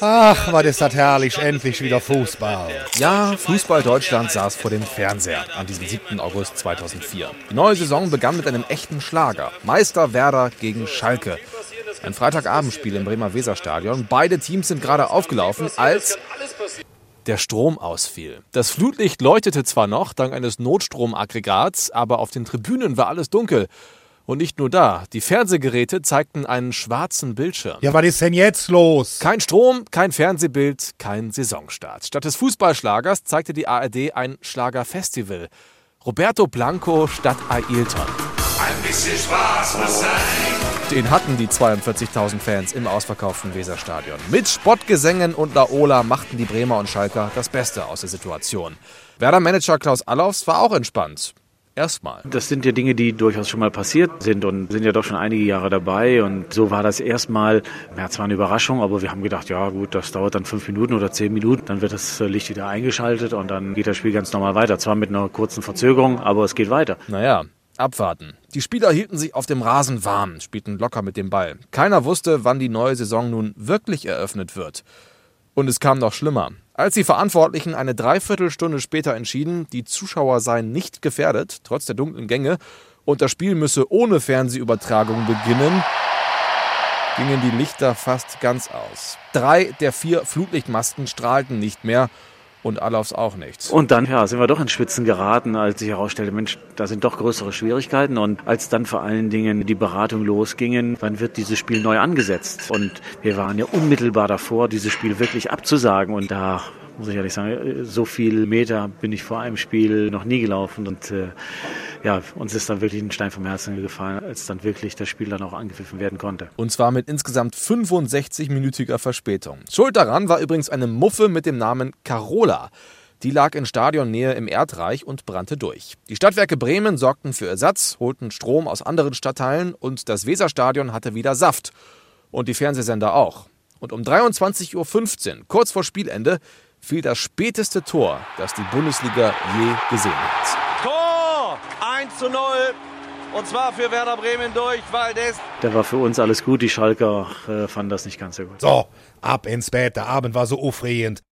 Ach, was ist das herrlich, endlich wieder Fußball. Ja, Fußball Deutschland saß vor dem Fernseher an diesem 7. August 2004. Die neue Saison begann mit einem echten Schlager. Meister Werder gegen Schalke. Ein Freitagabendspiel im Bremer Weserstadion. Beide Teams sind gerade aufgelaufen, als der Strom ausfiel. Das Flutlicht leuchtete zwar noch dank eines Notstromaggregats, aber auf den Tribünen war alles dunkel. Und nicht nur da, die Fernsehgeräte zeigten einen schwarzen Bildschirm. Ja, was ist denn jetzt los? Kein Strom, kein Fernsehbild, kein Saisonstart. Statt des Fußballschlagers zeigte die ARD ein Schlagerfestival. Roberto Blanco statt Ailton. Ein bisschen Spaß muss sein. Den hatten die 42.000 Fans im ausverkauften Weserstadion. Mit Spottgesängen und Laola machten die Bremer und Schalker das Beste aus der Situation. Werder-Manager Klaus Allofs war auch entspannt. Erstmal. Das sind ja Dinge, die durchaus schon mal passiert sind und sind ja doch schon einige Jahre dabei. Und so war das erstmal, ja, zwar eine Überraschung, aber wir haben gedacht, ja gut, das dauert dann fünf Minuten oder zehn Minuten, dann wird das Licht wieder eingeschaltet und dann geht das Spiel ganz normal weiter. Zwar mit einer kurzen Verzögerung, aber es geht weiter. Naja, abwarten. Die Spieler hielten sich auf dem Rasen warm, spielten locker mit dem Ball. Keiner wusste, wann die neue Saison nun wirklich eröffnet wird. Und es kam noch schlimmer. Als die Verantwortlichen eine Dreiviertelstunde später entschieden, die Zuschauer seien nicht gefährdet, trotz der dunklen Gänge, und das Spiel müsse ohne Fernsehübertragung beginnen, gingen die Lichter fast ganz aus. Drei der vier Flutlichtmasten strahlten nicht mehr und Alofs auch nicht. Und dann ja, sind wir doch ins Schwitzen geraten, als sich herausstellte, Mensch, da sind doch größere Schwierigkeiten. Und als dann vor allen Dingen die Beratung losgingen, wann wird dieses Spiel neu angesetzt? Und wir waren ja unmittelbar davor, dieses Spiel wirklich abzusagen. Und da muss ich ehrlich sagen, so viel Meter bin ich vor einem Spiel noch nie gelaufen. Und äh, ja, uns ist dann wirklich ein Stein vom Herzen gefallen, als dann wirklich das Spiel dann auch angepfiffen werden konnte. Und zwar mit insgesamt 65-minütiger Verspätung. Schuld daran war übrigens eine Muffe mit dem Namen Carola. Die lag in Stadionnähe im Erdreich und brannte durch. Die Stadtwerke Bremen sorgten für Ersatz, holten Strom aus anderen Stadtteilen und das Weserstadion hatte wieder Saft. Und die Fernsehsender auch. Und um 23.15 Uhr, kurz vor Spielende, fiel das späteste Tor, das die Bundesliga je gesehen hat. Tor 1 zu 0. Und zwar für Werder Bremen durch Valdez. Da war für uns alles gut, die Schalker äh, fanden das nicht ganz so gut. So, ab ins Bett, der Abend war so aufregend.